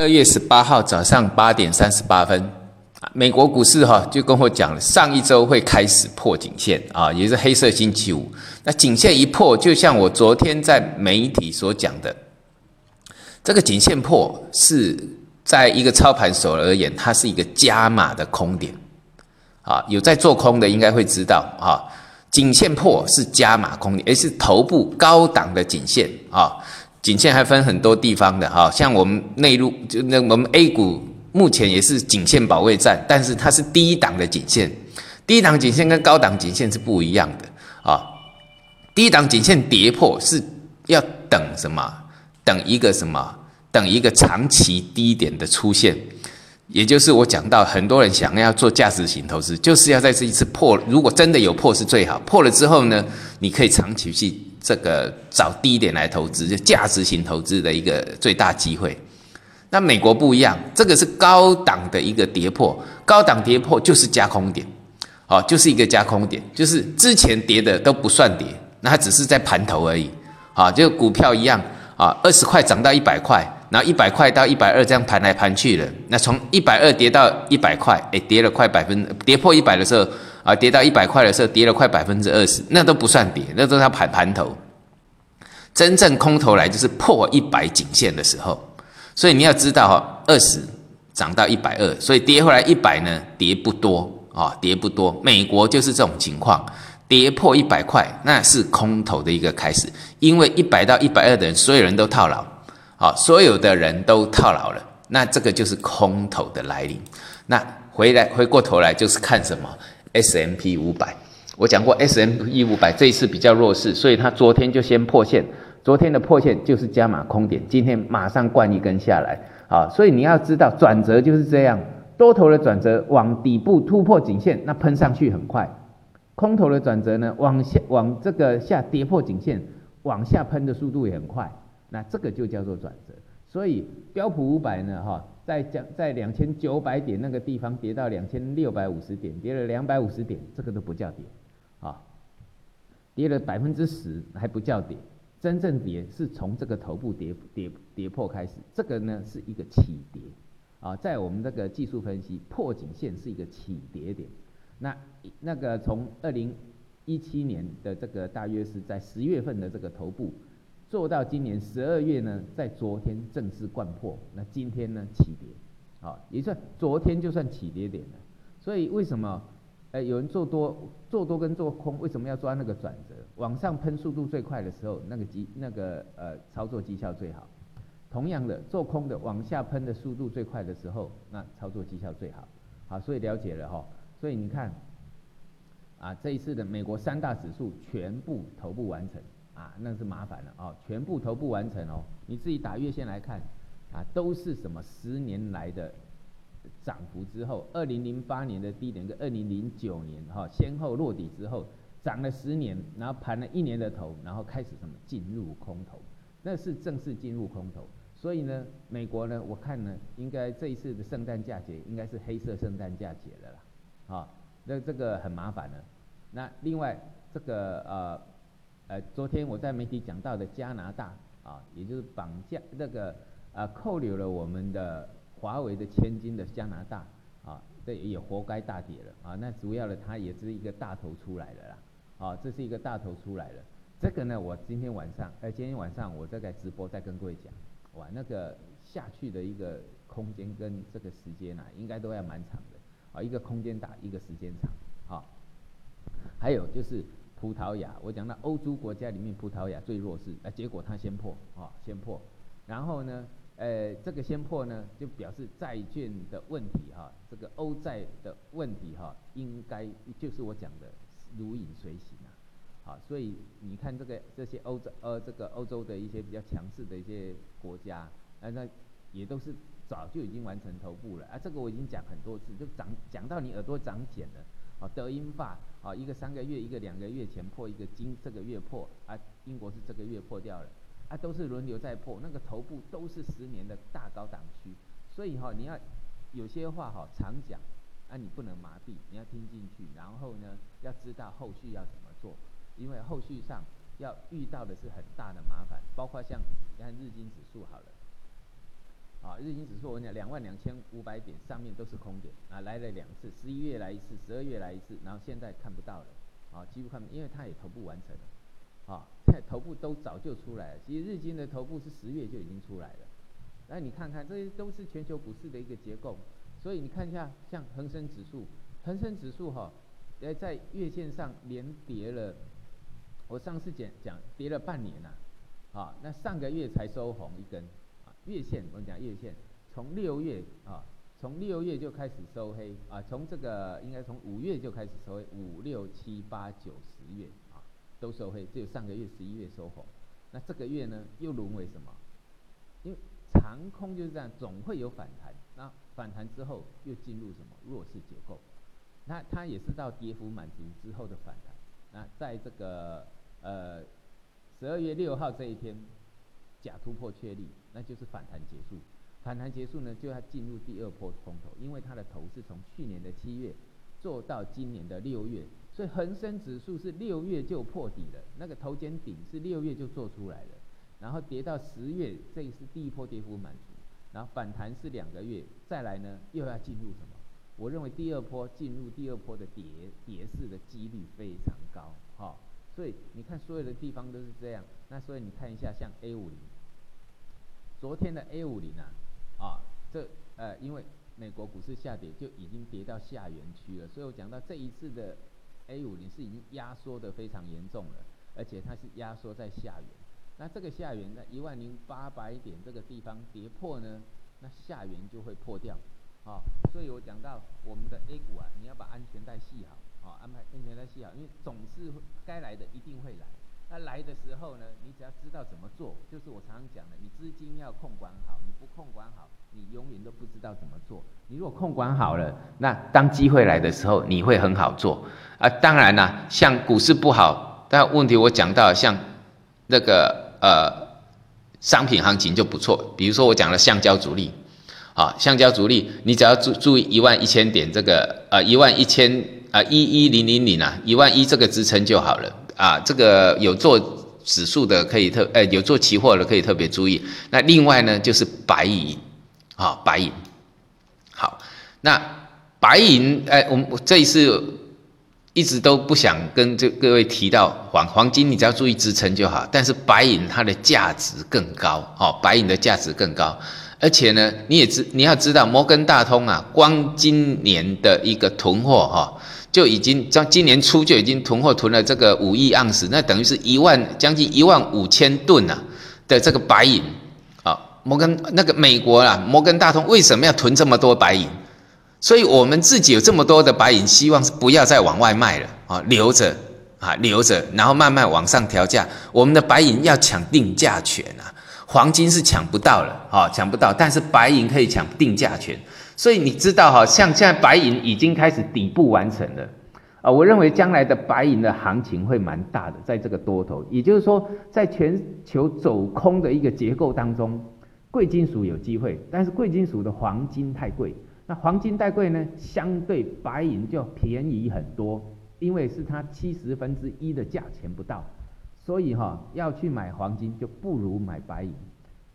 二月十八号早上八点三十八分，美国股市哈就跟我讲了，上一周会开始破颈线啊，也是黑色星期五。那颈线一破，就像我昨天在媒体所讲的，这个颈线破是在一个操盘手而言，它是一个加码的空点啊。有在做空的应该会知道啊，颈线破是加码空点，而是头部高档的颈线啊。颈线还分很多地方的哈，像我们内陆就那我们 A 股目前也是颈线保卫战，但是它是低档的颈线，低档颈线跟高档颈线是不一样的啊。低档颈线跌破是要等什么？等一个什么？等一个长期低点的出现，也就是我讲到很多人想要做价值型投资，就是要在这一次破，如果真的有破是最好，破了之后呢，你可以长期去。这个找低点来投资，就价值型投资的一个最大机会。那美国不一样，这个是高档的一个跌破，高档跌破就是加空点，哦，就是一个加空点，就是之前跌的都不算跌，那它只是在盘头而已，啊，就股票一样，啊，二十块涨到一百块，然后一百块到一百二这样盘来盘去了，那从一百二跌到一百块，哎，跌了快百分，跌破一百的时候。啊，跌到一百块的时候，跌了快百分之二十，那都不算跌，那都是盘盘头。真正空头来就是破一百颈线的时候，所以你要知道哈，二十涨到一百二，所以跌回来一百呢，跌不多啊，跌不多。美国就是这种情况，跌破一百块，那是空头的一个开始，因为一百到一百二的人，所有人都套牢，啊，所有的人都套牢了，那这个就是空头的来临。那回来回过头来就是看什么？S M P 五百，我讲过 S M P 五百这一次比较弱势，所以它昨天就先破线，昨天的破线就是加码空点，今天马上灌一根下来，啊，所以你要知道转折就是这样，多头的转折往底部突破颈线，那喷上去很快；空头的转折呢，往下往这个下跌破颈线，往下喷的速度也很快，那这个就叫做转折。所以标普五百呢，哈。在将在两千九百点那个地方跌到两千六百五十点，跌了两百五十点，这个都不叫跌，啊，跌了百分之十还不叫跌，真正跌是从这个头部跌跌跌破开始，这个呢是一个起跌，啊，在我们这个技术分析，破颈线是一个起跌点，那那个从二零一七年的这个大约是在十月份的这个头部。做到今年十二月呢，在昨天正式贯破，那今天呢起跌，好，也算昨天就算起跌点了。所以为什么，呃，有人做多做多跟做空，为什么要抓那个转折？往上喷速度最快的时候，那个绩那个呃操作绩效最好。同样的，做空的往下喷的速度最快的时候，那操作绩效最好。好，所以了解了哈。所以你看，啊，这一次的美国三大指数全部头部完成。啊，那是麻烦了哦，全部头部完成哦，你自己打月线来看，啊，都是什么十年来的涨幅之后，二零零八年的低点跟二零零九年哈先后落底之后，涨了十年，然后盘了一年的头，然后开始什么进入空头，那是正式进入空头。所以呢，美国呢，我看呢，应该这一次的圣诞假节应该是黑色圣诞假节了啦，啊，那这个很麻烦了。那另外这个呃。呃，昨天我在媒体讲到的加拿大啊，也就是绑架那个啊扣留了我们的华为的千金的加拿大啊，这也活该大跌了啊。那主要的它也是一个大头出来了啦，啊，这是一个大头出来了。这个呢，我今天晚上，呃，今天晚上我再在直播再跟各位讲，哇，那个下去的一个空间跟这个时间啊，应该都要蛮长的啊，一个空间大，一个时间长，啊，还有就是。葡萄牙，我讲到欧洲国家里面，葡萄牙最弱势，啊，结果它先破，啊，先破，然后呢，呃，这个先破呢，就表示债券的问题，哈，这个欧债的问题，哈，应该就是我讲的如影随形啊，好，所以你看这个这些欧洲，呃，这个欧洲的一些比较强势的一些国家，啊，那也都是早就已经完成头部了，啊，这个我已经讲很多次，就长讲到你耳朵长茧了。啊，德英法啊，一个三个月，一个两个月前破，一个金这个月破啊，英国是这个月破掉了，啊，都是轮流在破，那个头部都是十年的大高档区，所以哈，你要有些话哈常讲，啊，你不能麻痹，你要听进去，然后呢，要知道后续要怎么做，因为后续上要遇到的是很大的麻烦，包括像你看日经指数好了，啊，日经指数我讲两万两千五百点上面都是空点啊，来了两次，十一月来一次，十二月来一次，然后现在看不到了，啊，几乎看不，因为它也头部完成了，啊，现在头部都早就出来了，其实日经的头部是十月就已经出来了，那你看看这些都是全球股市的一个结构，所以你看一下像恒生指数，恒生指数哈，呃，在月线上连跌了，我上次讲讲跌了半年呐，啊，那上个月才收红一根。月线，我们讲月线，从六月啊，从六月就开始收黑啊，从这个应该从五月就开始收黑，五六七八九十月啊都收黑，只有上个月十一月收红。那这个月呢，又沦为什么？因为长空就是这样，总会有反弹。那反弹之后又进入什么弱势结构？那它也是到跌幅满足之后的反弹。那在这个呃十二月六号这一天。假突破确立，那就是反弹结束。反弹结束呢，就要进入第二波空头，因为它的头是从去年的七月做到今年的六月，所以恒生指数是六月就破底了。那个头肩顶是六月就做出来了，然后跌到十月，这是第一波跌幅满足，然后反弹是两个月，再来呢又要进入什么？我认为第二波进入第二波的跌跌势的几率非常高，哈。所以你看，所有的地方都是这样。那所以你看一下，像 A 五零，昨天的 A 五零啊，啊，这呃，因为美国股市下跌，就已经跌到下缘区了。所以我讲到这一次的 A 五零是已经压缩的非常严重了，而且它是压缩在下缘。那这个下缘呢，一万零八百点这个地方跌破呢，那下缘就会破掉。啊，所以我讲到我们的 A 股啊，你要把安全带系好。好，安排安全带系好，因为总是该来的一定会来。那来的时候呢，你只要知道怎么做，就是我常常讲的，你资金要控管好，你不控管好，你永远都不知道怎么做。你如果控管好了，那当机会来的时候，你会很好做。啊，当然啦，像股市不好，但问题我讲到像那个呃商品行情就不错，比如说我讲的橡胶主力，啊，橡胶主力，你只要注注意一万一千点这个呃一万一千。啊，一一零零零啊，一万一这个支撑就好了啊。这个有做指数的可以特，呃，有做期货的可以特别注意。那另外呢，就是白银，啊，白银。好，那白银，哎，我们这一次一直都不想跟这各位提到黄黄金，你只要注意支撑就好。但是白银它的价值更高，哦，白银的价值更高。而且呢，你也知你要知道，摩根大通啊，光今年的一个囤货，哈。就已经在今年初就已经囤货囤了这个五亿盎司，那等于是一万将近一万五千吨呐的这个白银啊。摩根那个美国啊，摩根大通为什么要囤这么多白银？所以我们自己有这么多的白银，希望是不要再往外卖了啊，留着啊，留着，然后慢慢往上调价。我们的白银要抢定价权啊，黄金是抢不到了啊，抢不到，但是白银可以抢定价权。所以你知道哈，像现在白银已经开始底部完成了，啊，我认为将来的白银的行情会蛮大的，在这个多头，也就是说，在全球走空的一个结构当中，贵金属有机会，但是贵金属的黄金太贵，那黄金太贵呢，相对白银就便宜很多，因为是它七十分之一的价钱不到，所以哈，要去买黄金就不如买白银。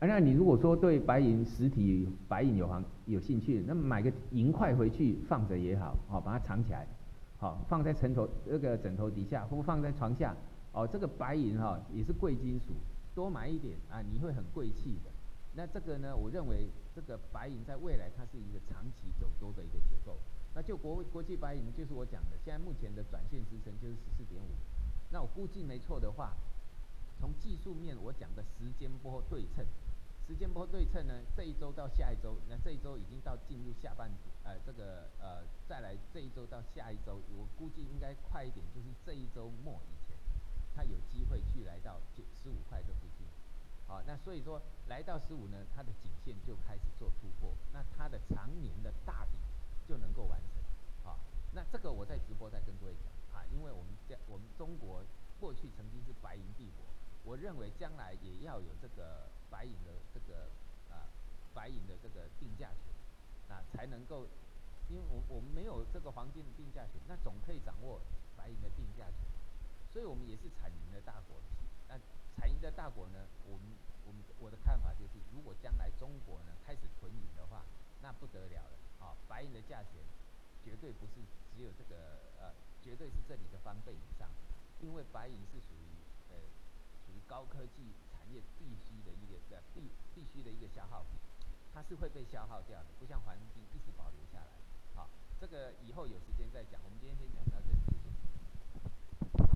啊，那你如果说对白银实体白银有行有兴趣，那买个银块回去放着也好，好把它藏起来，好放在枕头那个枕头底下，或放在床下，哦，这个白银哈也是贵金属，多买一点啊，你会很贵气的。那这个呢，我认为这个白银在未来它是一个长期走多的一个结构。那就国国际白银就是我讲的，现在目前的短线支撑就是十四点五，那我估计没错的话，从技术面我讲的时间波对称。时间波对称呢？这一周到下一周，那这一周已经到进入下半，呃，这个呃，再来这一周到下一周，我估计应该快一点，就是这一周末以前，它有机会去来到九十五块这附近。好，那所以说来到十五呢，它的颈线就开始做突破，那它的常年的大底就能够完成。好，那这个我在直播再跟各位讲啊，因为我们在我们中国过去曾经是白银帝国，我认为将来也要有这个。白银的这个啊，白银的这个定价权，啊才能够，因为我我们没有这个黄金的定价权，那总可以掌握白银的定价权，所以我们也是产银的大国。那产银的大国呢，我们我们我的看法就是，如果将来中国呢开始囤银的话，那不得了了，啊，白银的价钱绝对不是只有这个呃，绝对是这里的翻倍以上，因为白银是属于呃属于高科技产业必须的一个呃必必须的一个消耗品，它是会被消耗掉的，不像黄金一直保留下来。好，这个以后有时间再讲，我们今天先讲到这里。